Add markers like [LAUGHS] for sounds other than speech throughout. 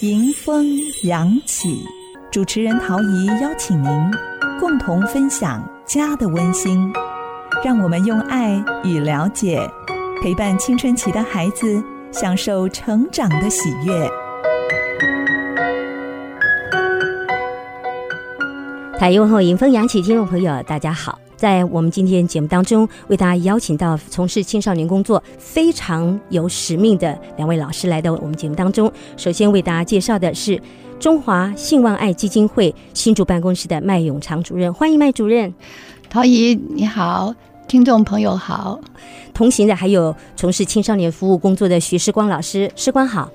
迎风扬起，主持人陶怡邀请您共同分享家的温馨，让我们用爱与了解陪伴青春期的孩子，享受成长的喜悦。台用后迎风扬起，听众朋友大家好。在我们今天节目当中，为大家邀请到从事青少年工作非常有使命的两位老师来到我们节目当中。首先为大家介绍的是中华信望爱基金会新竹办公室的麦永长主任，欢迎麦主任。陶怡你好，听众朋友好。同行的还有从事青少年服务工作的徐世光老师，世光好。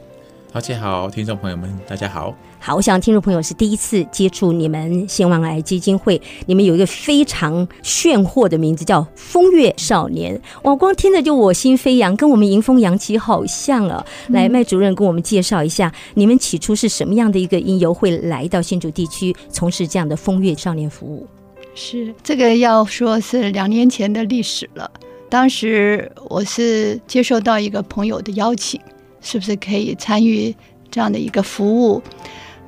陶姐好，听众朋友们大家好。好，我想听众朋友是第一次接触你们新望癌基金会，你们有一个非常炫惑的名字叫“风月少年”，哇，光听着就我心飞扬，跟我们迎风扬起好像啊！来，麦主任跟我们介绍一下，你们起初是什么样的一个因由会来到新竹地区从事这样的风月少年服务？是这个要说是两年前的历史了，当时我是接受到一个朋友的邀请，是不是可以参与这样的一个服务？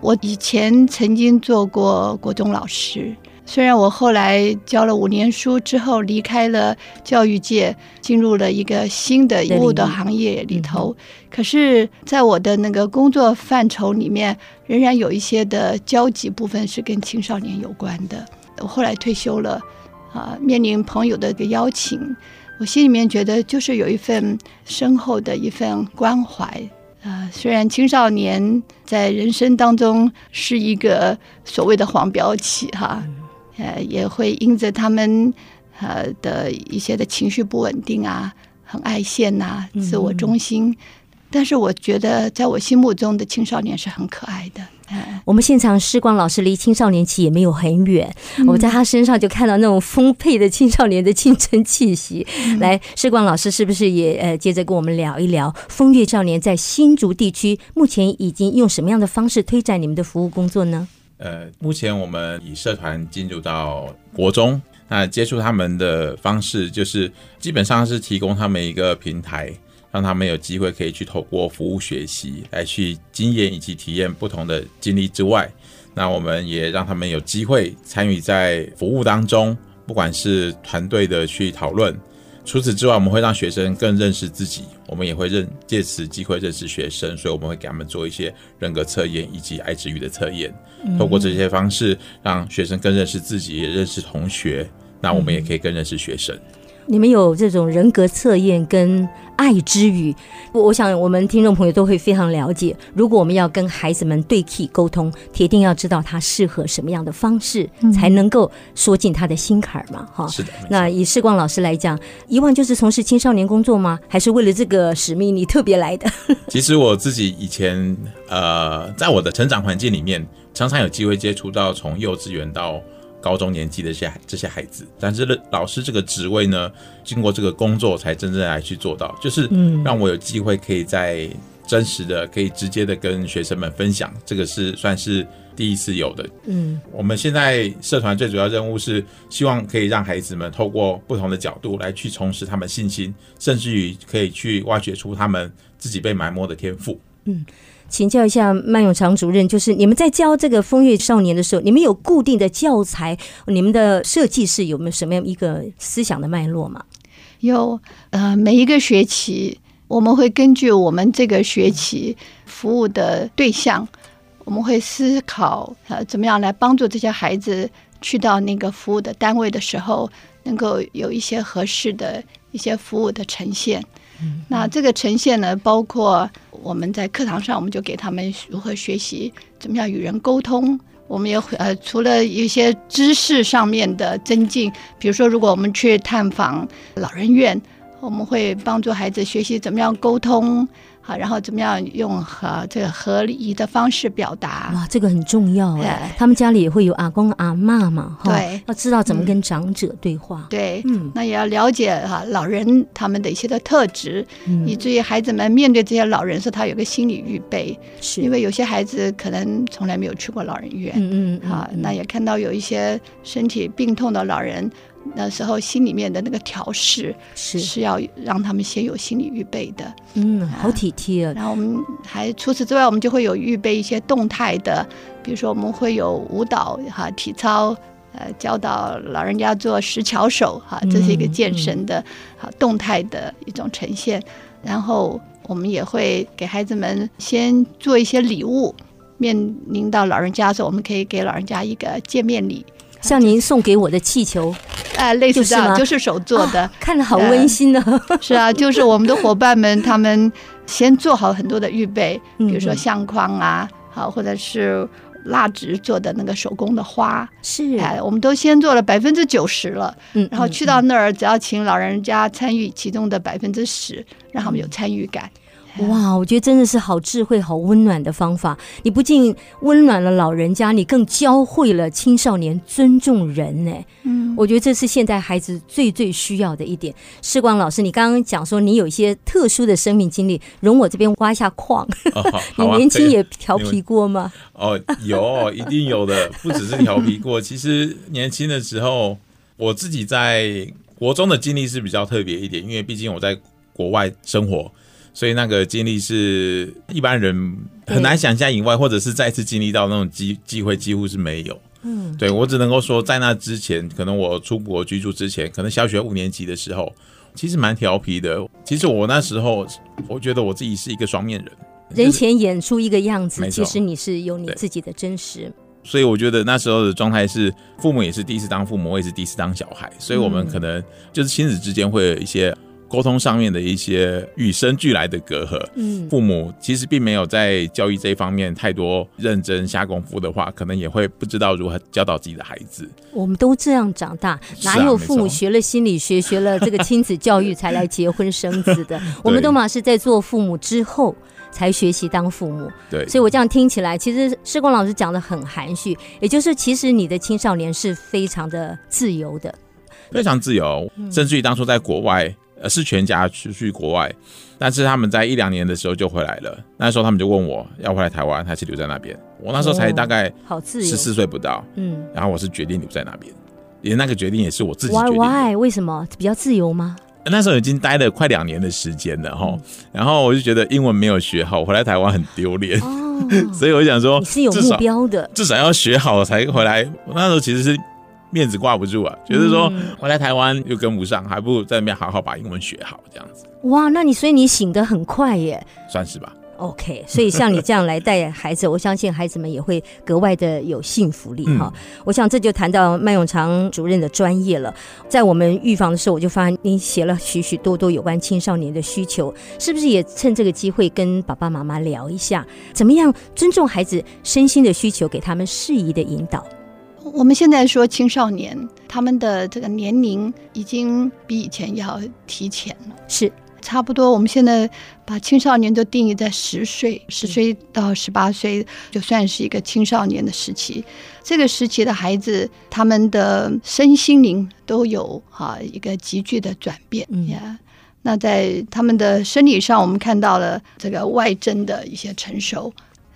我以前曾经做过国中老师，虽然我后来教了五年书之后离开了教育界，进入了一个新的服务的行业里头，可是，在我的那个工作范畴里面，仍然有一些的交集部分是跟青少年有关的。我后来退休了，啊，面临朋友的一个邀请，我心里面觉得就是有一份深厚的一份关怀。啊，虽然青少年在人生当中是一个所谓的黄标期哈，呃，也会因着他们呃的一些的情绪不稳定啊，很爱现呐，自我中心。但是我觉得，在我心目中的青少年是很可爱的。我们现场时光老师离青少年期也没有很远，我在他身上就看到那种丰沛的青少年的青春气息。来，时光老师是不是也呃接着跟我们聊一聊风月少年在新竹地区目前已经用什么样的方式推展你们的服务工作呢？呃，目前我们以社团进入到国中，那接触他们的方式就是基本上是提供他们一个平台。让他们有机会可以去透过服务学习来去经验以及体验不同的经历之外，那我们也让他们有机会参与在服务当中，不管是团队的去讨论。除此之外，我们会让学生更认识自己，我们也会认借此机会认识学生，所以我们会给他们做一些人格测验以及爱之语的测验。透过这些方式，让学生更认识自己，也认识同学。那我们也可以更认识学生。你们有这种人格测验跟爱之语，我我想我们听众朋友都会非常了解。如果我们要跟孩子们对气沟通，铁定要知道他适合什么样的方式，才能够说进他的心坎儿嘛，哈。是的。那以世光老师来讲，以往就是从事青少年工作吗？还是为了这个使命你特别来的？[LAUGHS] 其实我自己以前呃，在我的成长环境里面，常常有机会接触到从幼稚园到。高中年纪的这些这些孩子，但是老师这个职位呢，经过这个工作才真正来去做到，就是让我有机会可以在真实的、可以直接的跟学生们分享，这个是算是第一次有的。嗯，我们现在社团最主要任务是希望可以让孩子们透过不同的角度来去重拾他们信心，甚至于可以去挖掘出他们自己被埋没的天赋。嗯。请教一下麦永长主任，就是你们在教这个风月少年的时候，你们有固定的教材？你们的设计是有没有什么样一个思想的脉络吗？有，呃，每一个学期我们会根据我们这个学期服务的对象，我们会思考呃怎么样来帮助这些孩子去到那个服务的单位的时候，能够有一些合适的一些服务的呈现。那这个呈现呢，包括我们在课堂上，我们就给他们如何学习，怎么样与人沟通。我们也会呃，除了一些知识上面的增进，比如说，如果我们去探访老人院，我们会帮助孩子学习怎么样沟通。好，然后怎么样用和这个合理的方式表达？哇，这个很重要哎。他们家里也会有阿公阿妈嘛，哈，对，要知道怎么跟长者对话。对，嗯，那也要了解哈老人他们的一些的特质，以至于孩子们面对这些老人时，他有个心理预备。是，因为有些孩子可能从来没有去过老人院，嗯嗯，好，那也看到有一些身体病痛的老人。那时候心里面的那个调试是。是要让他们先有心理预备的，嗯，好体贴。啊。然后我们还除此之外，我们就会有预备一些动态的，比如说我们会有舞蹈哈、体操，呃，教导老人家做石桥手哈，这是一个健身的哈动态的一种呈现。然后我们也会给孩子们先做一些礼物，面临到老人家的时候，我们可以给老人家一个见面礼，像您送给我的气球，哎、类似这样，就是就是手做的。啊看着好温馨呢。是啊，就是我们的伙伴们，他们先做好很多的预备，嗯比如说相框啊，好，或者是蜡纸做的那个手工的花，是，哎，我们都先做了百分之九十了，嗯然后去到那儿，只要请老人家参与其中的百分之十，让他们有参与感。哇，我觉得真的是好智慧、好温暖的方法。你不仅温暖了老人家，你更教会了青少年尊重人呢。嗯，我觉得这是现在孩子最最需要的一点。世光老师，你刚刚讲说你有一些特殊的生命经历，容我这边挖一下矿。哦，好 [LAUGHS] 你年轻也调皮过吗？[LAUGHS] 哦，有，一定有的，不只是调皮过。[LAUGHS] 其实年轻的时候，我自己在国中的经历是比较特别一点，因为毕竟我在国外生活，所以那个经历是一般人很难想象以外，或者是再次经历到那种机机会几乎是没有。嗯，对我只能够说，在那之前，可能我出国居住之前，可能小学五年级的时候，其实蛮调皮的。其实我那时候，我觉得我自己是一个双面人，人前演出一个样子，其实你是有你自己的真实。所以我觉得那时候的状态是，父母也是第一次当父母，我也是第一次当小孩，所以我们可能就是亲子之间会有一些沟通上面的一些与生俱来的隔阂。嗯，父母其实并没有在教育这一方面太多认真下功夫的话，可能也会不知道如何教导自己的孩子。我们都这样长大，哪有父母学了心理学、学了这个亲子教育才来结婚生子的？[LAUGHS] 我们都嘛是在做父母之后才学习当父母。对，所以我这样听起来，其实施工老师讲的很含蓄，也就是其实你的青少年是非常的自由的。非常自由，甚至于当初在国外，呃，是全家去去国外，但是他们在一两年的时候就回来了。那时候他们就问我要回来台湾还是留在那边。我那时候才大概好十，四岁不到，嗯然后我是决定留在那边，连那个决定也是我自己决，why。why 为什么比较自由吗？那时候已经待了快两年的时间了哈，然后我就觉得英文没有学好，回来台湾很丢脸，哦，[LAUGHS] 所以我就想说，你是有目标的，至少要学好才回来。我那时候其实是面子挂不住啊，觉得说嗯回来台湾又跟不上，还不如在那边好好把英文学好，这样子哇，那你所以你醒得很快耶。算是吧。OK，所以像你这样来带孩子，我相信孩子们也会格外的有幸福力哈。我想这就谈到麦永长主任的专业了。在我们预防的时候，我就发现您写了许许多多有关青少年的需求，是不是也趁这个机会跟爸爸妈妈聊一下，怎么样尊重孩子身心的需求，给他们适宜的引导？我们现在说青少年，他们的这个年龄已经比以前要提前了。是，差不多，我们现在把青少年都定义在十岁，十岁到十八岁就算是一个青少年的时期。这个时期的孩子，他们的身心灵都有哈、一个急剧的转变嗯呀。那在他们的生理上，我们看到了这个外征的一些成熟，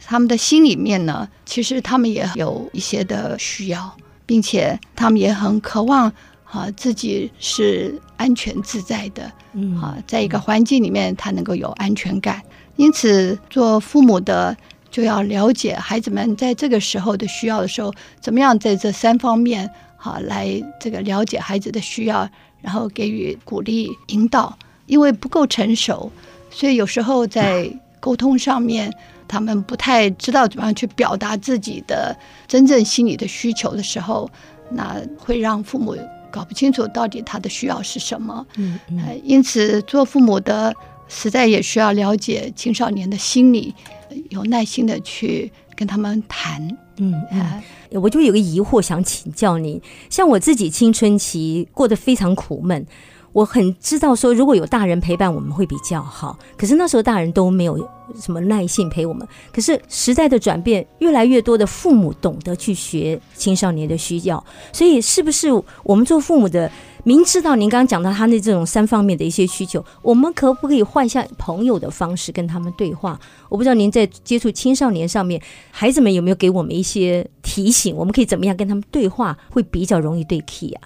他们的心里面呢，其实他们也有一些的需要，并且他们也很渴望啊自己是安全自在的，嗯啊，在一个环境里面，他能够有安全感。因此，做父母的就要了解孩子们在这个时候的需要的时候，怎么样在这三方面好来这个了解孩子的需要，然后给予鼓励引导。因为不够成熟，所以有时候在沟通上面，他们不太知道怎么样去表达自己的真正心理的需求的时候，那会让父母搞不清楚到底他的需要是什么。嗯嗯呃，因此做父母的实在也需要了解青少年的心理，呃有耐心的去跟他们谈。嗯嗯。呃，我就有个疑惑想请教您，像我自己青春期过得非常苦闷，我很知道说如果有大人陪伴我们会比较好，可是那时候大人都没有什么耐性陪我们。可是时代的转变，越来越多的父母懂得去学青少年的需要，所以是不是我们做父母的？明知道您刚刚讲到他那这种三方面的一些需求，我们可不可以换下朋友的方式跟他们对话？我不知道您在接触青少年上面，孩子们有没有给我们一些提醒？我们可以怎么样跟他们对话，会比较容易对 key 啊？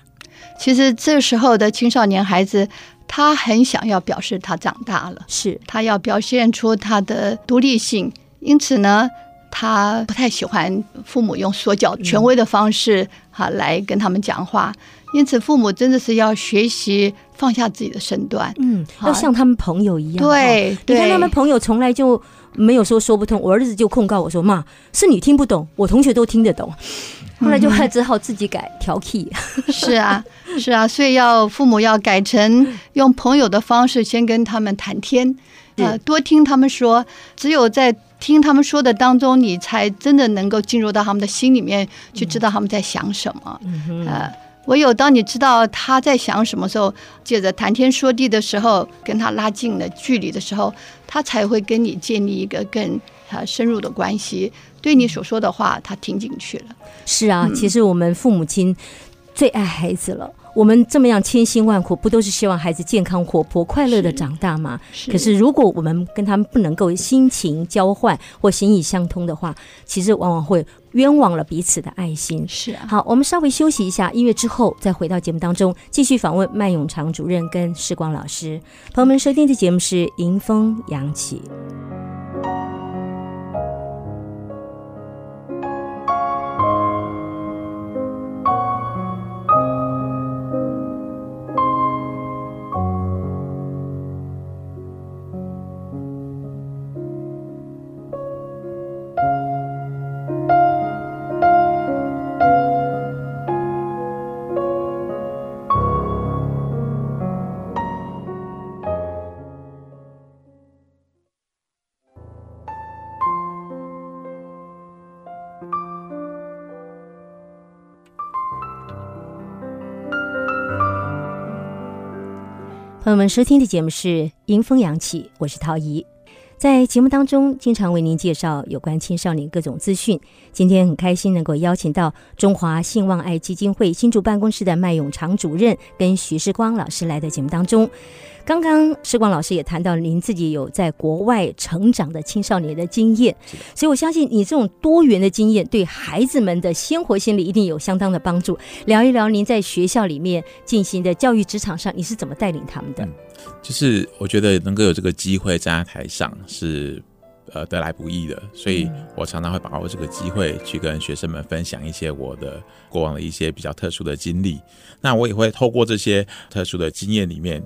其实这时候的青少年孩子，他很想要表示他长大了，是他要表现出他的独立性，因此呢，他不太喜欢父母用说教、权威的方式哈、来跟他们讲话。因此，父母真的是要学习放下自己的身段。嗯，要像他们朋友一样。对哦你看他们朋友从来就没有说说不通，我儿子就控告我说：“妈，是你听不懂，我同学都听得懂。”后来就还只好自己改调 key。是啊，是啊，所以要父母要改成用朋友的方式先跟他们谈天，呃，多听他们说，只有在听他们说的当中，你才真的能够进入到他们的心里面去，知道他们在想什么。呃，唯有当你知道他在想什么时候，借着谈天说地的时候，跟他拉近了距离的时候，他才会跟你建立一个更呃深入的关系。对你所说的话，他听进去了。是啊，其实我们父母亲最爱孩子了。我们这么样千辛万苦，不都是希望孩子健康、活泼、快乐的长大吗？是可是如果我们跟他们不能够心情交换或心意相通的话，其实往往会冤枉了彼此的爱心。是啊，好，我们稍微休息一下，音乐之后再回到节目当中，继续访问麦永长主任跟时光老师。朋友们，收听的节目是《迎风扬起》。朋友们，收听的节目是《迎风扬起》，我是陶怡。在节目当中，经常为您介绍有关青少年各种资讯。今天很开心能够邀请到中华信望爱基金会新竹办公室的麦永长主任跟徐世光老师来到节目当中。刚刚世光老师也谈到您自己有在国外成长的青少年的经验，所以我相信你这种多元的经验对孩子们的鲜活心理一定有相当的帮助。聊一聊您在学校里面进行的教育职场上，你是怎么带领他们的？就是我觉得能够有这个机会站在台上是呃得来不易的，所以我常常会把握这个机会去跟学生们分享一些我的过往的一些比较特殊的经历。那我也会透过这些特殊的经验里面。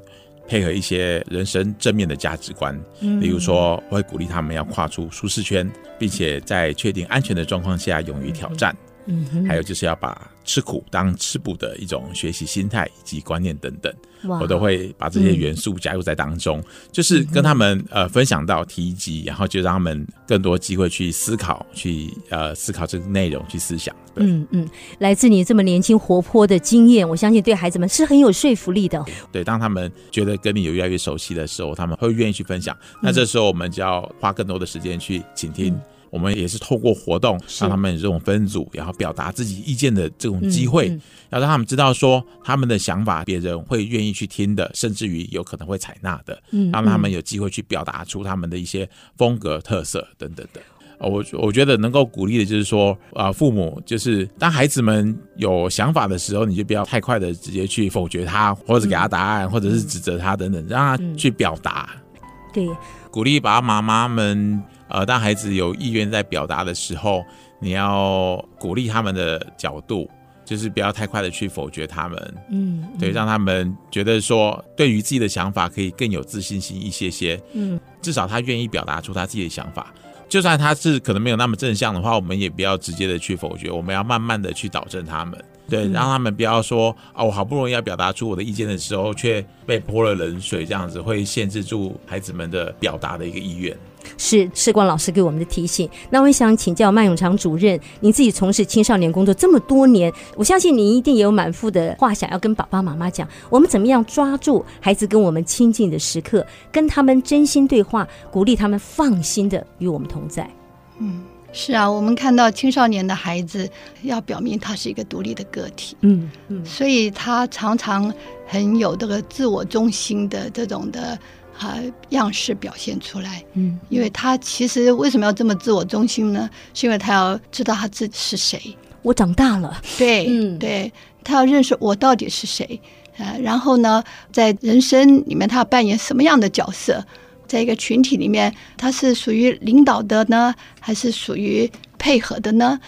配合一些人生正面的价值观，例如说，我会鼓励他们要跨出舒适圈，并且在确定安全的状况下勇于挑战。嗯，还有就是要把吃苦当吃补的一种学习心态以及观念等等，我都会把这些元素加入在当中，就是跟他们呃分享到提及，然后就让他们更多机会去思考，去呃思考这个内容，去思想。对，嗯嗯，来自你这么年轻活泼的经验，我相信对孩子们是很有说服力的。对，当他们觉得跟你有越来越熟悉的时候，他们会愿意去分享。那这时候我们就要花更多的时间去倾听。我们也是透过活动，让他们有这种分组，然后表达自己意见的这种机会，嗯嗯要让他们知道说他们的想法，别人会愿意去听的，甚至于有可能会采纳的，嗯让他们有机会去表达出他们的一些风格特色等等的。呃我我觉得能够鼓励的就是说，啊、父母就是当孩子们有想法的时候，你就不要太快的直接去否决他，或者给他答案，或者是指责他等等，让他去表达。对，鼓励爸爸妈妈们，呃，当孩子有意愿在表达的时候，你要鼓励他们的角度，就是不要太快的去否决他们，嗯，对，让他们觉得说，对于自己的想法可以更有自信心一些些，嗯，至少他愿意表达出他自己的想法。就算他是可能没有那么正向的话，我们也不要直接的去否决，我们要慢慢的去导正他们，对，让他们不要说啊，我好不容易要表达出我的意见的时候，却被泼了冷水，这样子会限制住孩子们的表达的一个意愿。是世光老师给我们的提醒。那我也想请教麦永长主任，您自己从事青少年工作这么多年，我相信您一定也有满腹的话想要跟爸爸妈妈讲。我们怎么样抓住孩子跟我们亲近的时刻，跟他们真心对话，鼓励他们放心的与我们同在？嗯是啊，我们看到青少年的孩子要表明他是一个独立的个体，嗯嗯所以他常常很有这个自我中心的这种的啊样式表现出来。嗯，因为他其实为什么要这么自我中心呢？是因为他要知道他自己是谁。我长大了，对，嗯对他要认识我到底是谁，呃，然后呢，在人生里面他要扮演什么样的角色，在一个群体里面，他是属于领导的呢，还是属于配合的呢？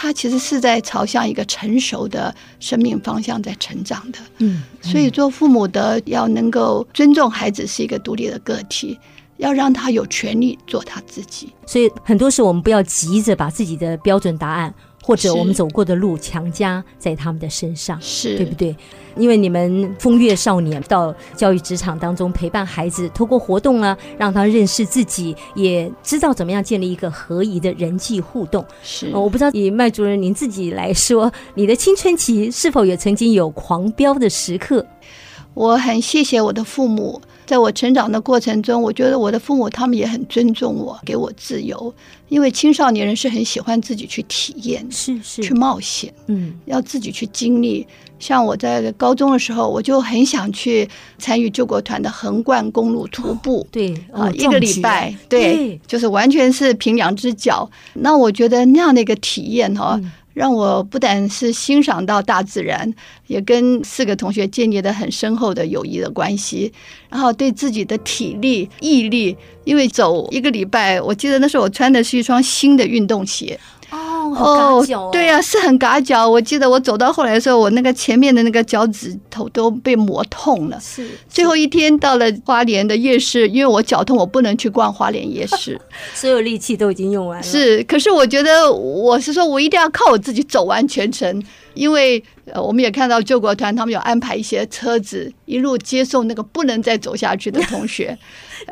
他其实是在朝向一个成熟的生命方向在成长的。嗯，所以做父母的要能够尊重孩子是一个独立的个体，要让他有权利做他自己。所以很多时候我们不要急着把自己的标准答案或者我们走过的路强加在他们的身上，是对不对？因为你们风月少年到教育职场当中陪伴孩子，透过活动啊，让他认识自己，也知道怎么样建立一个合宜的人际互动。是呃我不知道以麦主任您自己来说，你的青春期是否也曾经有狂飙的时刻？我很谢谢我的父母，在我成长的过程中，我觉得我的父母他们也很尊重我，给我自由。因为青少年人是很喜欢自己去体验、是是去冒险，嗯要自己去经历。像我在高中的时候，我就很想去参与救国团的横贯公路徒步。对啊，哦一个礼拜，对对，就是完全是凭两只脚。那我觉得那样的一个体验哈、嗯让我不但是欣赏到大自然，也跟四个同学建立了很深厚的友谊的关系。然后对自己的体力、毅力，因为走一个礼拜，我记得那时候我穿的是一双新的运动鞋，哦，对呀、是很嘎脚。我记得我走到后来的时候，我那个前面的那个脚趾头都被磨痛了。是最后一天到了花莲的夜市，因为我脚痛，我不能去逛花莲夜市。[LAUGHS] 所有力气都已经用完了，是，可是我觉得我是说我一定要靠我自己走完全程，因为呃，我们也看到救国团他们有安排一些车子一路接送那个不能再走下去的同学。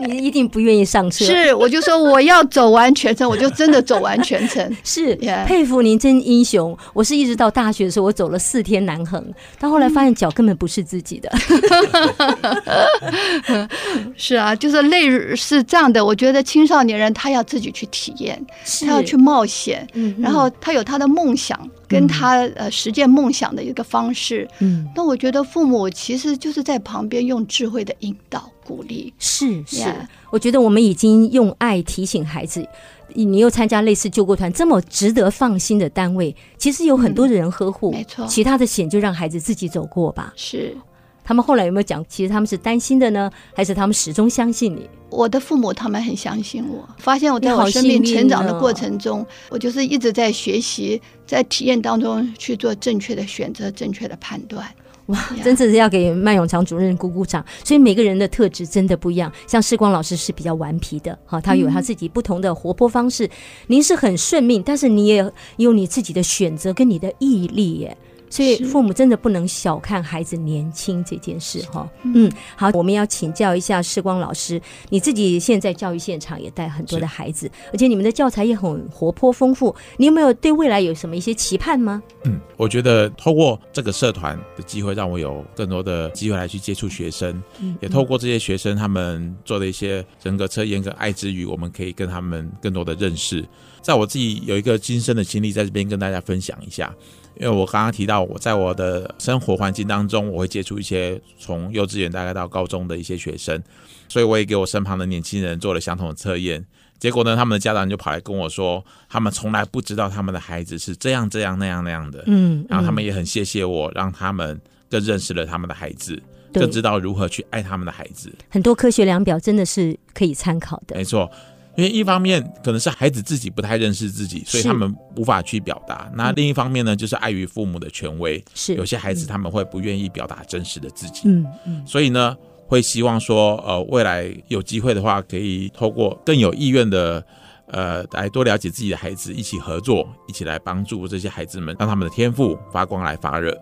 你一定不愿意上车，是，我就说我要走完全程，我就真的走完全程。[LAUGHS] 是佩服您真英雄。我是一直到大学的时候，我走了四天南横，到后来发现脚根本不是自己的。[LAUGHS] 是啊，就是累是这样的。我觉得青少年人他要自己去体验，他要去冒险，嗯然后他有他的梦想，跟他呃实践梦想的一个方式。嗯，那我觉得父母其实就是在旁边用智慧的引导、鼓励。是是 Yeah 我觉得我们已经用爱提醒孩子。你又参加类似救国团这么值得放心的单位，其实有很多的人呵护，嗯没错其他的险就让孩子自己走过吧。是他们后来有没有讲，其实他们是担心的呢，还是他们始终相信你？我的父母，他们很相信我。发现我在我生命成长的哦过程中，我就是一直在学习，在体验当中去做正确的选择、正确的判断。哇，真的是要给麦永强主任鼓鼓掌。所以每个人的特质真的不一样，像世光老师是比较顽皮的，哈，他有他自己不同的活泼方式。您是很顺命，但是你也有你自己的选择跟你的毅力耶。所以父母真的不能小看孩子年轻这件事哈。嗯，好，我们要请教一下世光老师，你自己现在教育现场也带很多的孩子，而且你们的教材也很活泼丰富，你有没有对未来有什么一些期盼吗？嗯，我觉得透过这个社团的机会，让我有更多的机会来去接触学生，也透过这些学生他们做的一些人格测验跟爱之语，我们可以跟他们更多的认识。在我自己有一个亲身的经历，在这边跟大家分享一下。因为我刚刚提到，我在我的生活环境当中，我会接触一些从幼稚园大概到高中的一些学生，所以我也给我身旁的年轻人做了相同的测验。结果呢，他们的家长就跑来跟我说，他们从来不知道他们的孩子是这样这样那样那样的。嗯，然后他们也很谢谢我，让他们更认识了他们的孩子，对更知道如何去爱他们的孩子。很多科学量表真的是可以参考的没。错，因为一方面可能是孩子自己不太认识自己，所以他们无法去表达。那另一方面呢，就是碍于父母的权威，是有些孩子他们会不愿意表达真实的自己。嗯嗯，所以呢，会希望说，呃，未来有机会的话，可以透过更有意愿的，呃，来多了解自己的孩子，一起合作，一起来帮助这些孩子们，让他们的天赋发光来发热。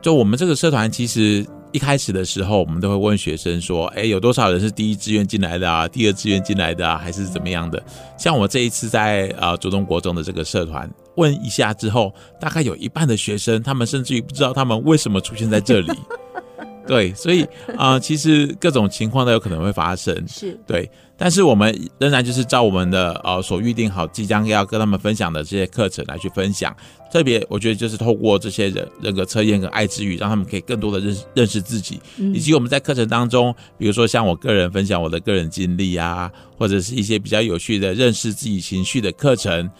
就我们这个社团，其实一开始的时候，我们都会问学生说，哎，有多少人是第一志愿进来的啊？第二志愿进来的啊？还是怎么样的？像我这一次在呃竹东国中的这个社团，问一下之后，大概有一半的学生，他们甚至于不知道他们为什么出现在这里。[LAUGHS] 对，所以啊、呃其实各种情况都有可能会发生。是对，但是我们仍然就是照我们的呃所预定好即将要跟他们分享的这些课程来去分享。特别我觉得就是透过这些人人格测验跟爱之语，让他们可以更多的认识认识自己，以及我们在课程当中，比如说像我个人分享我的个人经历啊，或者是一些比较有趣的认识自己情绪的课程。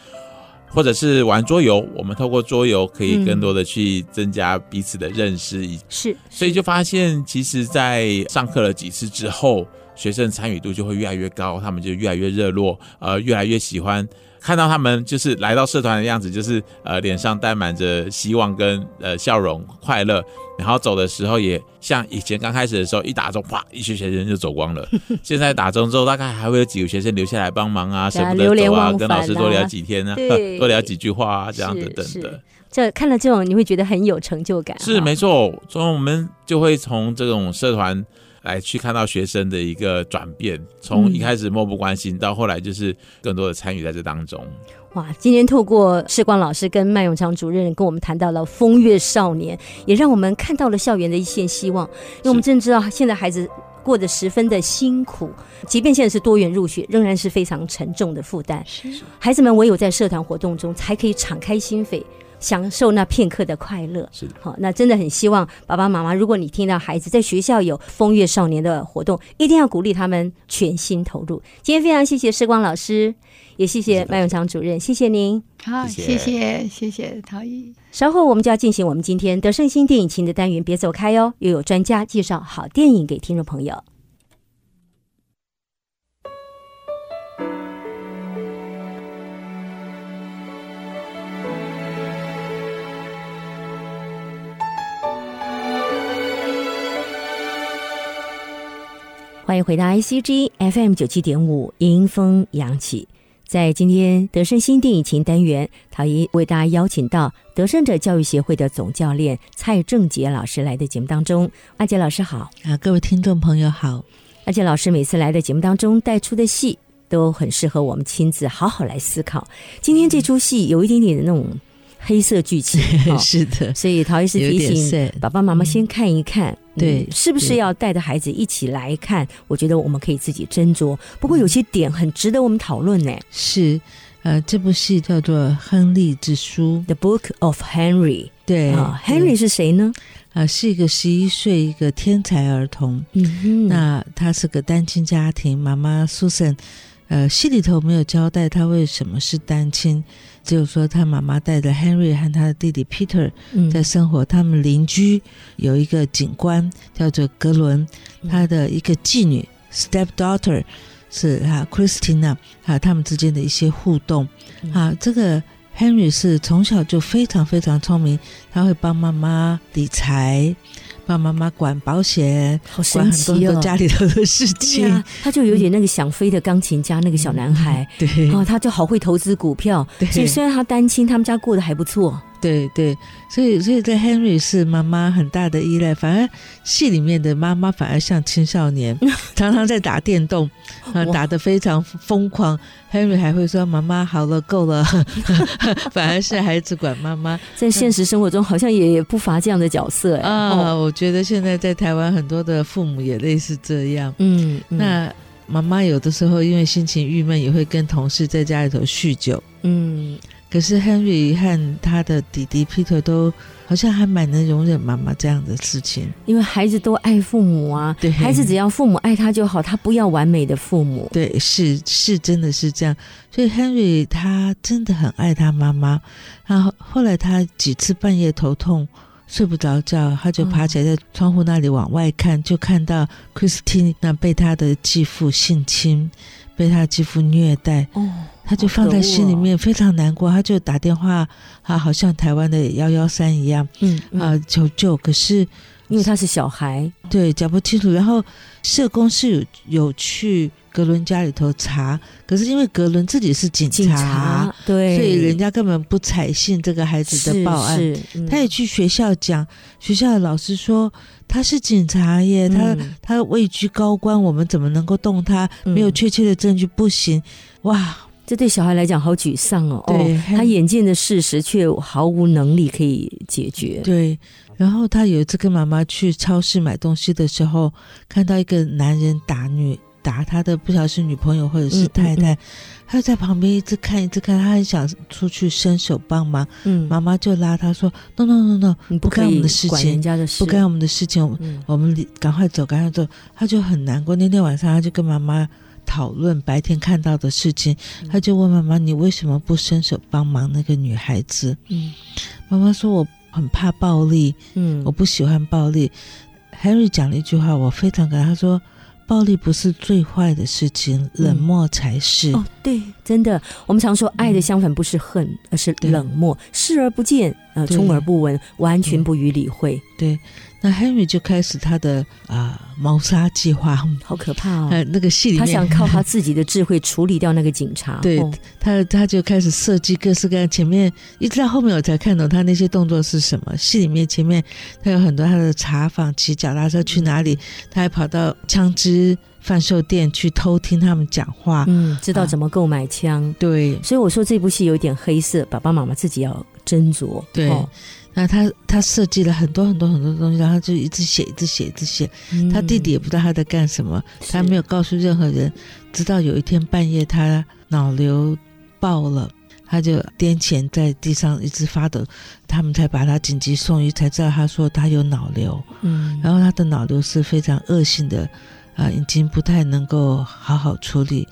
或者是玩桌游，我们透过桌游可以更多的去增加彼此的认识，是，所以就发现，其实，在上课了几次之后，学生参与度就会越来越高，他们就越来越热络，呃，越来越喜欢。看到他们就是来到社团的样子，就是呃脸上带满着希望跟呃笑容、快乐，然后走的时候也像以前刚开始的时候，一打钟啪，一群学生就走光了。[LAUGHS] 现在打钟之后，大概还会有几个学生留下来帮忙啊，舍不得走啊，跟老师多聊几天啊，[LAUGHS] 多聊几句话啊，这样等等的。这看了这种，你会觉得很有成就感。是没错，所以我们就会从这种社团。来去看到学生的一个转变，从一开始漠不关心，到后来就是更多的参与在这当中。哇！今天透过世光老师跟麦永昌主任跟我们谈到了风月少年，也让我们看到了校园的一线希望。因为我们真知道现在孩子过得十分的辛苦，即便现在是多元入学，仍然是非常沉重的负担。孩子们唯有在社团活动中才可以敞开心扉。享受那片刻的快乐，是的，好，那真的很希望爸爸妈妈，如果你听到孩子在学校有风月少年的活动，一定要鼓励他们全心投入。今天非常谢谢时光老师，也谢谢麦永强主任，谢谢您。好，谢谢谢谢陶艺。稍后我们就要进行我们今天德胜新电影情的单元，别走开哦，又有专家介绍好电影给听众朋友。欢迎回到 ICG FM 九七点五，迎风扬起。在今天德胜新电影情单元，陶一为大家邀请到德胜者教育协会的总教练蔡正杰老师来的节目当中。阿杰老师好啊，各位听众朋友好。阿杰老师每次来的节目当中带出的戏都很适合我们亲自好好来思考。今天这出戏有一点点的那种。黑色剧情 [LAUGHS] 是的，所以陶医师提醒爸爸妈妈先看一看，对，是不是要带着孩子一起来看？我觉得我们可以自己斟酌。不过有些点很值得我们讨论呢。是，呃，这部戏叫做《亨利之书》（The Book of Henry）。对啊，Henry 是谁呢？啊，是一个十一岁一个天才儿童。嗯哼，那他是个单亲家庭，妈妈 Susan，呃，戏里头没有交代他为什么是单亲。只有说，他妈妈带着 Henry 和他的弟弟 Peter 在生活。他们邻居有一个警官叫做格伦，他的一个妓女 stepdaughter 是哈 Christina，哈他们之间的一些互动。啊，这个 Henry 是从小就非常非常聪明，他会帮妈妈理财。帮妈妈管保险，好神奇哦！家里头的事情，他就有点那个想飞的钢琴家那个小男孩，对，哦，他就好会投资股票，所以虽然他单亲，他们家过得还不错。对对，所以所以在 Henry 是妈妈很大的依赖，反而戏里面的妈妈反而像青少年，[LAUGHS] 常常在打电动，[LAUGHS] 啊，打得非常疯狂。Henry 还会说：“妈妈好了，够了。[LAUGHS] ”反而是孩子管妈妈。在现实生活中，好像也不乏这样的角色啊。我觉得现在在台湾很多的父母也类似这样。嗯，那妈妈有的时候因为心情郁闷，也会跟同事在家里头酗酒。嗯。可是 Henry 和他的弟弟 Peter 都好像还蛮能容忍妈妈这样的事情，因为孩子都爱父母啊。对，孩子只要父母爱他就好，他不要完美的父母。对，是是，真的是这样。所以 Henry 他真的很爱他妈妈。然后后来他几次半夜头痛睡不着觉，他就爬起来在窗户那里往外看，就看到 Christine 那被他的继父性侵，被他继父虐待。哦。他就放在心里面，非常难过。他就打电话，啊，好像台湾的幺幺三一样，嗯啊求救。可是因为他是小孩，对讲不清楚。然后社工是有有去格伦家里头查，可是因为格伦自己是警察，对，所以人家根本不采信这个孩子的报案。他也去学校讲，学校的老师说他是警察耶，他他位居高官，我们怎么能够动他？没有确切的证据，不行。哇！这对小孩来讲好沮丧哦。对，他眼见的事实却毫无能力可以解决。对，然后他有一次跟妈妈去超市买东西的时候，看到一个男人打女打他的，不晓得是女朋友或者是太太，他就在旁边一直看一直看，他很想出去伸手帮忙。嗯，妈妈就拉他说：“no no no no，你不干我们的事情，人家的事，不干我们的事情，我们赶快走，赶快走。”他就很难过。那天晚上他就跟妈妈。讨论白天看到的事情，他就问妈妈：“你为什么不伸手帮忙那个女孩子？”嗯。妈妈说：“我很怕暴力，嗯。我不喜欢暴力。”Harry 讲了一句话，我非常感，他说：“暴力不是最坏的事情，冷漠才是。哦，对，真的，我们常说爱的相反不是恨，而是冷漠，视而不见，呃，充耳不闻，完全不予理会，对，那 Henry 就开始他的啊、谋杀计划。[LAUGHS] 好可怕哦！[LAUGHS] 呃，那个戏里面，他想靠他自己的智慧处理掉那个警察，对哦他他就开始设计各式各样，前面一直到后面我才看懂他那些动作是什么。戏里面前面他有很多他的查访，骑脚踏车去哪里，他还跑到枪支贩售店去偷听他们讲话。嗯，知道怎么购买枪。对所以我说这部戏有点黑色，爸爸妈妈自己要斟酌。对哦那他他设计了很多很多很多东西，然后就一直写一直写一直写。嗯他弟弟也不知道他在干什么，他没有告诉任何人。直到有一天半夜，他脑瘤爆了，他就癫痫在地上一直发抖，他们才把他紧急送医，才知道他说他有脑瘤，嗯，然后他的脑瘤是非常恶性的，啊、已经不太能够好好处理。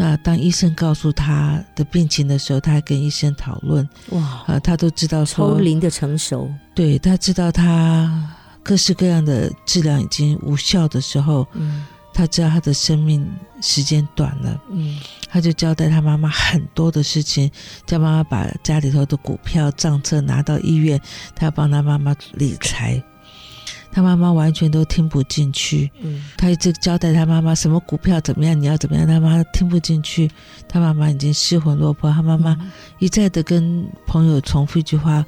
那当医生告诉他的病情的时候，他还跟医生讨论，哇，啊、他都知道说超龄的成熟，对他知道他各式各样的治疗已经无效的时候，嗯。他知道他的生命时间短了，嗯。他就交代他妈妈很多的事情，叫妈妈把家里头的股票账册拿到医院，他要帮他妈妈理财。他妈妈完全都听不进去，嗯。他一直交代他妈妈什么股票怎么样，你要怎么样，他妈妈听不进去，他妈妈已经失魂落魄，他妈妈一再的跟朋友重复一句话：“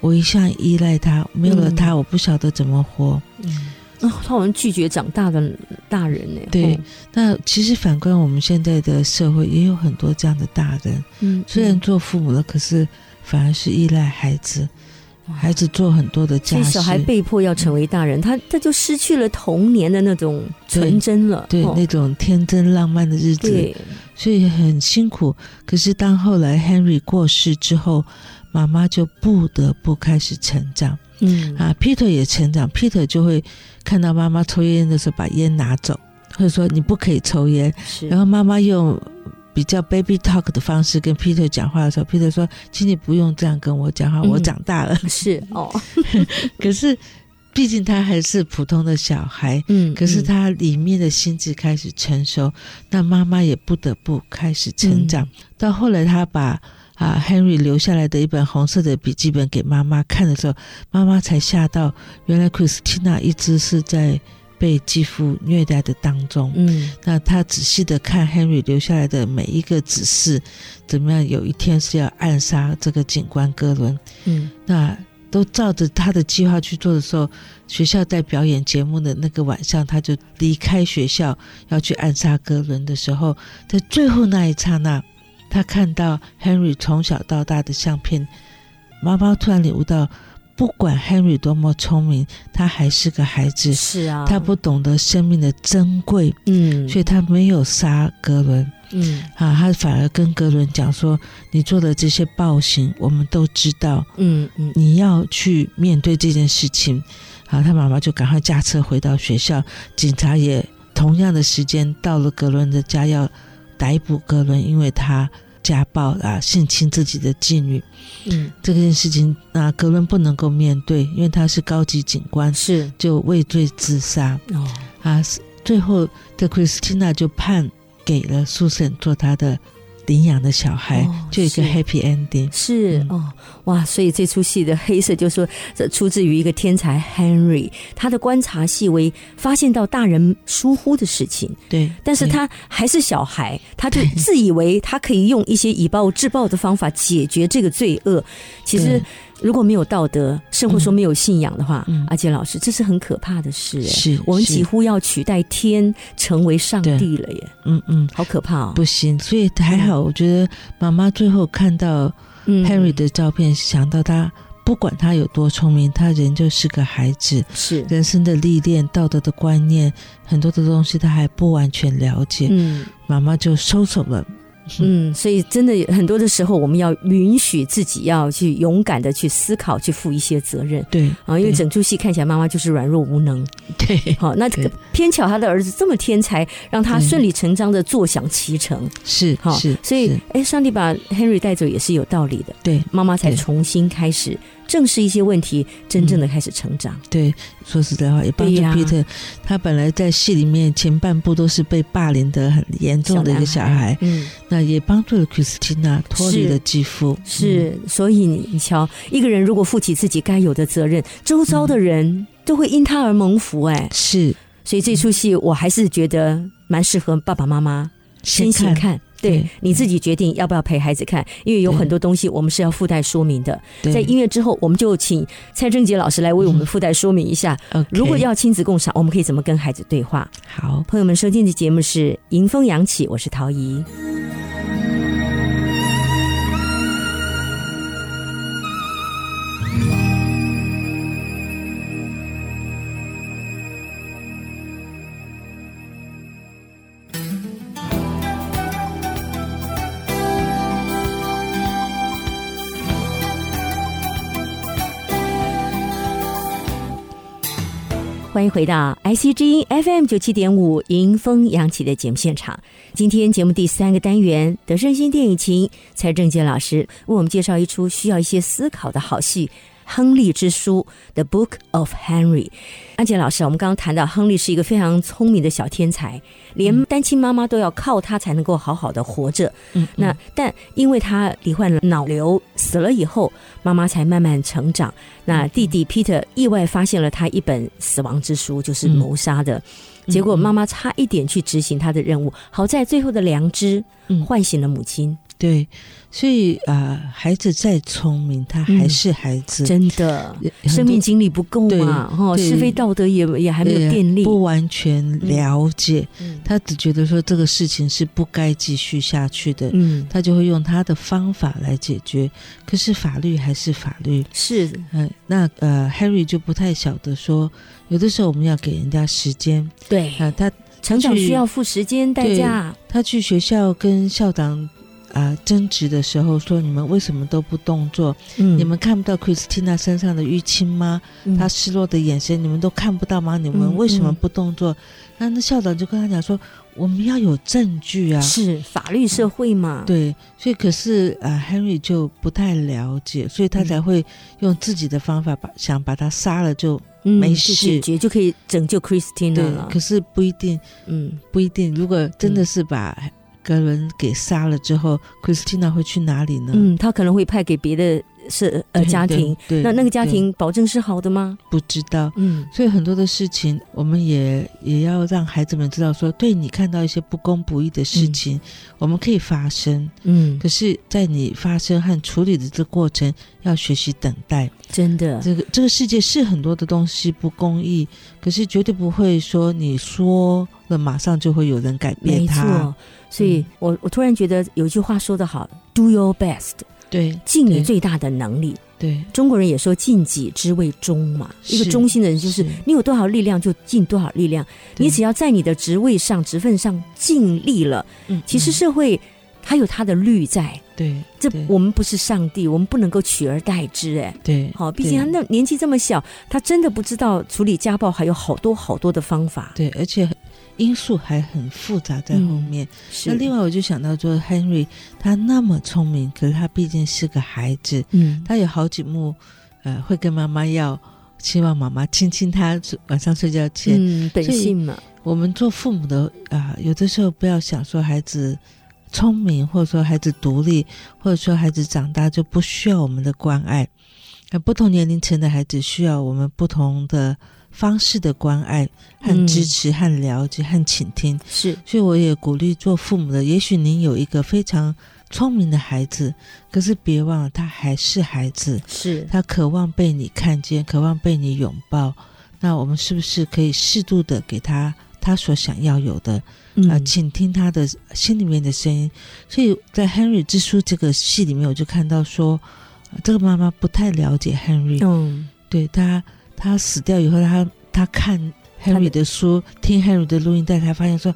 我一向依赖他，没有了他，我不晓得怎么活。嗯，哦，他好像拒绝长大的大人呢。对哦。那其实反观我们现在的社会，也有很多这样的大人，嗯，虽然做父母了，可是反而是依赖孩子，孩子做很多的家事。小孩被迫要成为大人，他他就失去了童年的那种纯真了。对、哦那种天真浪漫的日子，所以很辛苦。可是当后来 Henry 过世之后，妈妈就不得不开始成长嗯啊。Peter 也成长，Peter 就会看到妈妈抽烟的时候把烟拿走，或者说你不可以抽烟。然后妈妈用比较 baby talk 的方式跟 Peter 讲话的时候，Peter 说：“请你不用这样跟我讲话，嗯我长大了。[LAUGHS] 是哦，[LAUGHS] 可是毕竟他还是普通的小孩，嗯，可是嗯他里面的心智开始成熟，那妈妈也不得不开始成长。嗯到后来，他把啊 Henry 留下来的一本红色的笔记本给妈妈看的时候，妈妈才吓到，原来 Christina 一直是在被继父虐待的当中。嗯那他仔细的看 Henry 留下来的每一个指示，怎么样？有一天是要暗杀这个警官哥伦，嗯那都照着他的计划去做的时候，学校在表演节目的那个晚上，他就离开学校要去暗杀哥伦的时候，在最后那一刹那，他看到 Henry 从小到大的相片，妈妈突然领悟到，不管 Henry 多么聪明，他还是个孩子，是啊，他不懂得生命的珍贵，嗯，所以他没有杀格伦。嗯。啊，他反而跟格伦讲说：“你做的这些暴行，我们都知道，嗯嗯。你要去面对这件事情。”好，他妈妈就赶快驾车回到学校，警察也同样的时间到了格伦的家，要逮捕格伦，因为他家暴啊性侵自己的妓女。嗯，这件事情，啊格伦不能够面对，因为他是高级警官，是。就畏罪自杀。哦，啊，最后的 Christina 就判给了 Susan 做他的领养的小孩，哦就一个是 happy ending。嗯是哦，哇！所以这出戏的黑色就说，这出自于一个天才 Henry，他的观察细微，发现到大人疏忽的事情，对，但是他还是小孩，[LAUGHS] 他就自以为他可以用一些以暴制暴的方法解决这个罪恶。其实对如果没有道德，甚或说没有信仰的话，嗯。阿杰老师，这是很可怕的事。哎是是我们几乎要取代天成为上帝了耶，嗯嗯。好可怕哦！不行，所以还好，我觉得妈妈最后看到嗯。Henry 的照片，想到他不管他有多聪明，他仍旧是个孩子，是。人生的历练、道德的观念，很多的东西他还不完全了解。嗯。妈妈就收手了，[LAUGHS] 嗯，所以真的很多的时候，我们要允许自己要去勇敢的去思考，去负一些责任。对啊。因为整出戏看起来妈妈就是软弱无能，对。好，那这个偏巧他的儿子这么天才，让他顺理成章的坐享其成，好，是是，所以是。哎，上帝把 Henry 带走也是有道理的，对。妈妈才重新开始正视一些问题，真正的开始成长。对，说实在话，也帮助 Peter。他本来在戏里面前半部都是被霸凌的很严重的一个小孩，嗯，那也帮助了 Christina 脱离了继父。是，所以你你瞧，一个人如果负起自己该有的责任，周遭的人都会因他而蒙福，哎嗯，，是所以这出戏我还是觉得蛮适合爸爸妈妈先行看。对对你自己决定要不要陪孩子看，因为有很多东西我们是要附带说明的。在音乐之后，我们就请蔡正杰老师来为我们附带说明一下如果要亲子共赏，我们可以怎么跟孩子对话。好，朋友们，收听的节目是《迎风扬起》，我是陶怡。欢迎回到 IC 之音 FM 九七点五迎风扬起的节目现场。今天节目第三个单元，德胜新电影情，蔡正杰老师为我们介绍一出需要一些思考的好戏。《亨利之书》The Book of Henry，安杰老师，我们刚刚谈到亨利是一个非常聪明的小天才，连单亲妈妈都要靠他才能够好好的活着。嗯，那但因为他罹患了脑瘤，死了以后，妈妈才慢慢成长。那弟弟 Peter 意外发现了他一本死亡之书，就是谋杀的。结果妈妈差一点去执行他的任务，好在最后的良知嗯唤醒了母亲。对，所以啊、呃孩子再聪明，他还是孩子，真的，生命经历不够嘛，哦，是非道德也也还没有对建立。不完全了解，嗯他只觉得说这个事情是不该继续下去的，嗯，他就会用他的方法来解决。可是法律还是法律，是，嗯、那呃，Harry 就不太晓得说，有的时候我们要给人家时间对，啊、他成长需要付时间代价。他去学校跟校长啊、争执的时候说：“你们为什么都不动作？嗯你们看不到 Christina 身上的淤青吗？嗯她失落的眼神，你们都看不到吗？你们为什么不动作？”那那校长就跟他讲说：“我们要有证据啊。”是法律社会嘛？，对，所以可是啊、h e n r y 就不太了解，所以他嗯才会用自己的方法把想把他杀了就没事解决就可以拯救 Christina 对了，。可是不一定，嗯，不一定。如果真的是把格伦给杀了之后、c h r i s t i n a 会去哪里呢？嗯，他可能会派给别的是呃家庭，对，对那那个家庭保证是好的吗？不知道。嗯所以很多的事情，我们也也要让孩子们知道说，对你看到一些不公不义的事情，我们可以发生。嗯，可是，在你发生和处理的这个过程，要学习等待。真的，这个这个世界是很多的东西不公义，可是绝对不会说你说了马上就会有人改变没它。错。所以嗯我我突然觉得有一句话说得好，Do your best，对尽你最大的能力。对中国人也说尽己之为忠嘛，一个是忠心的人就是是你有多少力量就尽多少力量，你只要在你的职位上、职分上尽力了，嗯其实嗯社会它有它的律在。对这我们不是上帝，我们不能够取而代之。哎，对好，毕竟他那年纪这么小，他真的不知道处理家暴还有好多好多的方法。对，而且因素还很复杂在后面。是那另外，我就想到说，Henry 他那么聪明，可是他毕竟是个孩子，嗯，他有好几幕，呃，会跟妈妈要，希望妈妈亲亲他，晚上睡觉前。嗯，本性嘛，我们做父母的啊、有的时候不要想说孩子聪明，或者说孩子独立，或者说孩子长大就不需要我们的关爱。呃，不同年龄层的孩子需要我们不同的方式的关爱和嗯支持、和了解和倾听。是所以我也鼓励做父母的，也许您有一个非常聪明的孩子，可是别忘了他还是孩子，是，他渴望被你看见，渴望被你拥抱。那我们是不是可以适度的给他他所想要有的？嗯啊，请听他的心里面的声音。所以在《Henry 之书》这个戏里面，我就看到说，呃这个妈妈不太了解 Henry，、嗯，对他，他死掉以后，他他看 Henry 的书，听 Henry 的录音带，才发现说，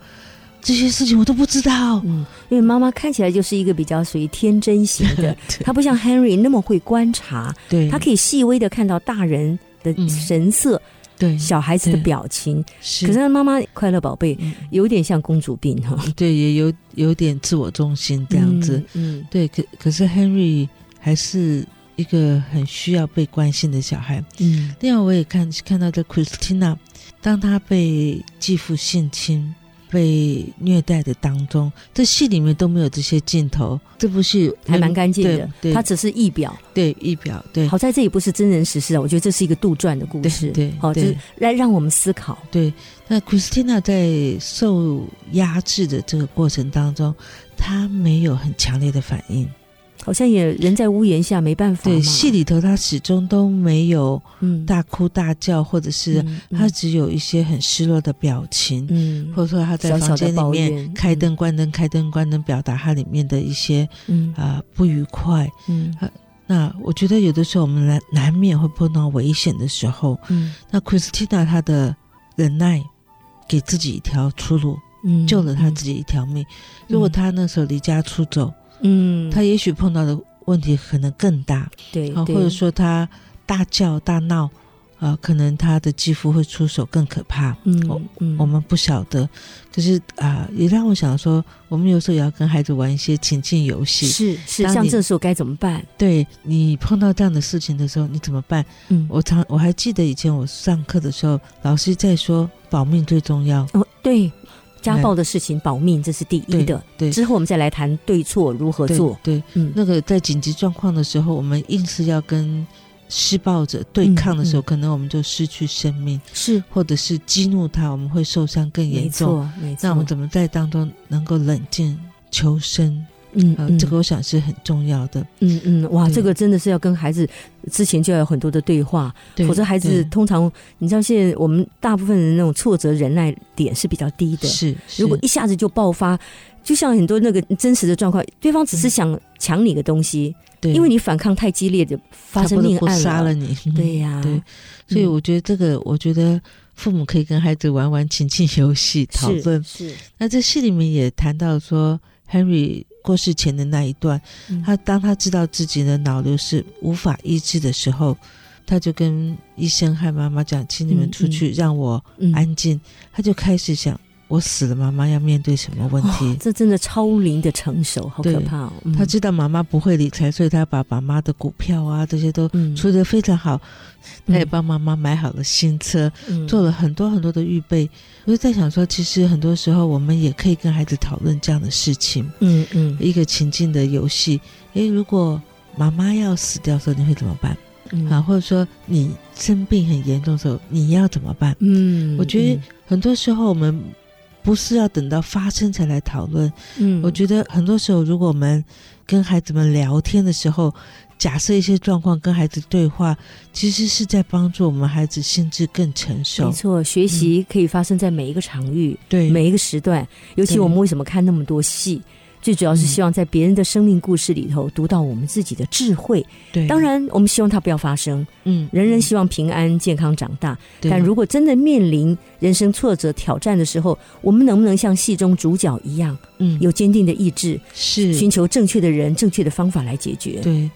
这些事情我都不知道。嗯，因为妈妈看起来就是一个比较属于天真型的，[LAUGHS] 她不像 Henry 那么会观察，对，她可以细微的看到大人的神色，对，小孩子的表情。是，可是妈妈快乐宝贝有点像公主病哈，对，也有有点自我中心这样子。嗯，对，可可是 Henry 还是一个很需要被关心的小孩。嗯，另外我也看看到的 Christina，当他被继父性侵。被虐待的当中，这戏里面都没有这些镜头。这部戏还蛮干净的，对它只是意表，对意表，对。好在这也不是真人实事啊，我觉得这是一个杜撰的故事，对，好，就是来让我们思考。对，那 Christina 在受压制的这个过程当中，她没有很强烈的反应。好像也人在屋檐下没办法。对，戏里头他始终都没有大哭大叫，或者是他只有一些很失落的表情，嗯，或者说他在房间里面开灯关灯开灯关灯，表达他里面的一些啊不愉快。嗯，那我觉得有的时候我们难难免会碰到危险的时候，嗯，那 Christina 她的忍耐给自己一条出路，嗯，救了她自己一条命。如果她那时候离家出走。嗯，他也许碰到的问题可能更大，对，或者说他大叫大闹，啊，可能他的肌肤会出手更可怕。嗯嗯，我们不晓得，可是啊，也让我想说，我们有时候也要跟孩子玩一些情境游戏。是是，像这时候该怎么办？对你碰到这样的事情的时候，你怎么办？嗯，我常我还记得以前我上课的时候，老师在说保命最重要。哦，对。家暴的事情保命，这是第一的。对，之后我们再来谈对错如何做。对，嗯，那个在紧急状况的时候，我们硬是要跟施暴者对抗的时候，可能我们就失去生命，是，或者是激怒他，我们会受伤更严重。没错，没错。那我们怎么在当中能够冷静求生？嗯，这个我想是很重要的。嗯嗯，哇，这个真的是要跟孩子之前就要有很多的对话，否则孩子通常你知道，现在我们大部分人那种挫折忍耐点是比较低的。是，如果一下子就爆发，就像很多那个真实的状况，对方只是想抢你的东西，对，因为你反抗太激烈，就发生命案杀了你。对呀，[LAUGHS] 对，所以我觉得这个，我觉得父母可以跟孩子玩玩 [LAUGHS] 情境游戏讨论。是，那这戏里面也谈到说，Henry。过世前的那一段，他当他知道自己的脑瘤是无法医治的时候，他就跟医生和妈妈讲：“请你们出去，让我安静。”他就开始想。我死了，妈妈要面对什么问题？这真的超龄的成熟，好可怕哦！他知道妈妈不会理财，所以他把妈妈的股票啊这些都处理的非常好。他也帮妈妈买好了新车，做了很多很多的预备。我就在想说，其实很多时候我们也可以跟孩子讨论这样的事情。嗯嗯，一个情境的游戏。诶，如果妈妈要死掉的时候，你会怎么办？啊，或者说你生病很严重的时候，你要怎么办？嗯，我觉得很多时候我们。不是要等到发生才来讨论。嗯，我觉得很多时候，如果我们跟孩子们聊天的时候，假设一些状况，跟孩子对话，其实是在帮助我们孩子心智更成熟。没错，学习可以发生在每一个场域，对每一个时段。尤其我们为什么看那么多戏？最主要是希望在别人的生命故事里头读到我们自己的智慧。对，当然我们希望它不要发生。嗯，人人希望平安健康长大。但如果真的面临人生挫折挑战的时候，我们能不能像戏中主角一样，嗯，有坚定的意志，是寻求正确的人、正确的方法来解决？对，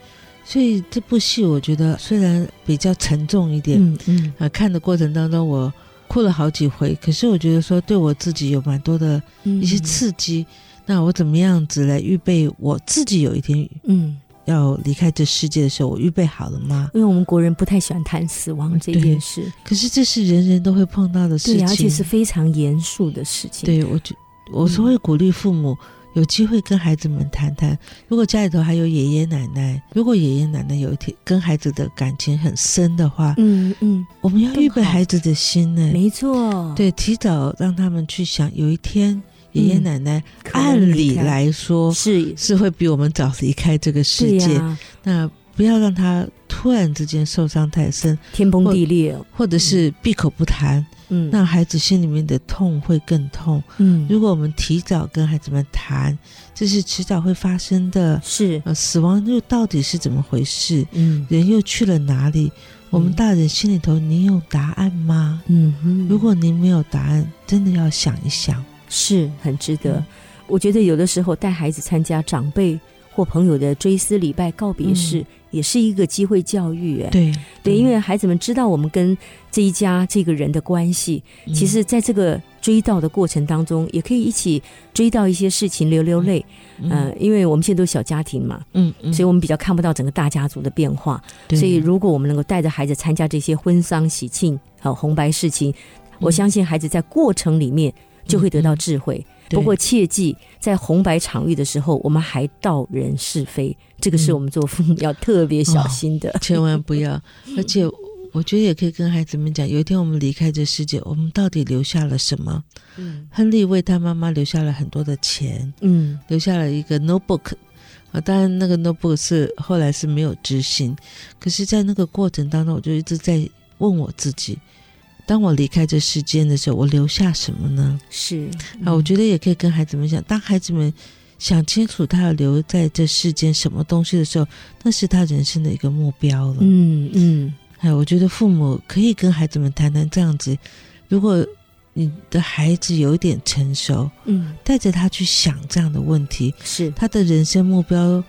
所以这部戏我觉得虽然比较沉重一点，嗯嗯，啊，看的过程当中我哭了好几回，可是我觉得说对我自己有蛮多的一些刺激。那我怎么样子来预备我自己有一天嗯要离开这世界的时候，我预备好了吗？因为我们国人不太喜欢谈死亡这件事，可是这是人人都会碰到的事情，而且是非常严肃的事情。对我就我是会鼓励父母有机会跟孩子们谈谈，如果家里头还有爷爷奶奶，如果爷爷奶奶有一天跟孩子的感情很深的话，嗯嗯，我们要预备孩子的心呢，没错，对，提早让他们去想有一天。爷爷奶奶按理来说是。是会比我们早离开这个世界，那不要让他突然之间受伤太深，天崩地裂，或者是闭口不谈，嗯，那孩子心里面的痛会更痛。嗯，如果我们提早跟孩子们谈，这是迟早会发生的，是。呃，死亡又到底是怎么回事？嗯，人又去了哪里？我们大人心里头，你有答案吗？嗯，如果您没有答案，真的要想一想。是很值得。我觉得有的时候带孩子参加长辈或朋友的追思礼拜告别式，也是一个机会教育。哎，对对，因为孩子们知道我们跟这一家这个人的关系，其实在这个追悼的过程当中，也可以一起追悼一些事情，流流泪。嗯，因为我们现在都是小家庭嘛，嗯，所以我们比较看不到整个大家族的变化。所以如果我们能够带着孩子参加这些婚丧喜庆、好红白事情，我相信孩子在过程里面就会得到智慧。不过切记，在红白场域的时候，我们还道人是非，这个是我们做父母要特别小心的，千万不要。[LAUGHS] 而且，我觉得也可以跟孩子们讲，有一天我们离开这世界，我们到底留下了什么？嗯，亨利为他妈妈留下了很多的钱，嗯，留下了一个 notebook 啊，当然那个 notebook 是后来是没有执行，可是，在那个过程当中，我就一直在问我自己。当我离开这世间的时候，我留下什么呢？是啊，我觉得也可以跟孩子们讲，当孩子们想清楚他要留在这世间什么东西的时候，那是他人生的一个目标了。嗯嗯，哎，我觉得父母可以跟孩子们谈谈这样子，如果你的孩子有一点成熟，嗯，带着他去想这样的问题，是他的人生目标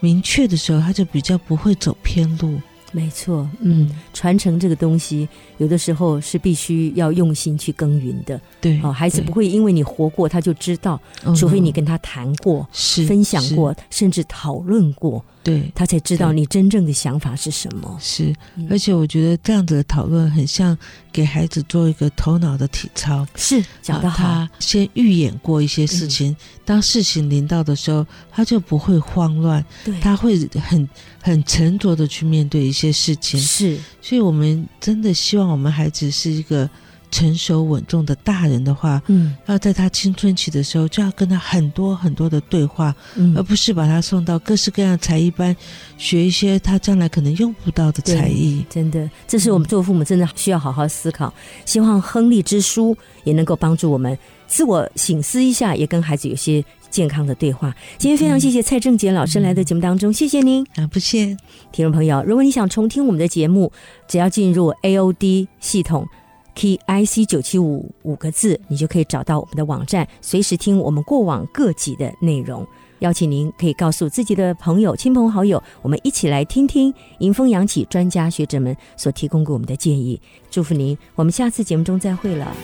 明确的时候，他就比较不会走偏路。没错，嗯，传承这个东西，有的时候是必须要用心去耕耘的。对，哦，孩子不会因为你活过他就知道，除非你跟他谈过、分享过，甚至讨论过。对他才知道你真正的想法是什么。是，而且我觉得这样子的讨论很像给孩子做一个头脑的体操。是，讲得好。先预演过一些事情，当事情临到的时候，他就不会慌乱。对，他会很很沉着的去面对一些事情。是，所以我们真的希望我们孩子是一个。成熟稳重的大人的话，嗯，要在他青春期的时候就要跟他很多很多的对话，嗯，而不是把他送到各式各样的才艺班，学一些他将来可能用不到的才艺。真的，这是我们做父母真的需要好好思考。希望亨利之书也能够帮助我们自我醒思一下，也跟孩子有些健康的对话。今天非常谢谢蔡正杰老师来的节目当中，谢谢您啊，不谢。听众朋友，如果你想重听我们的节目，只要进入 AOD 系统。K I C 九七五五个字，你就可以找到我们的网站，随时听我们过往各级的内容。邀请您可以告诉自己的朋友、亲朋好友，我们一起来听听迎风扬起专家学者们所提供给我们的建议。祝福您，我们下次节目中再会了。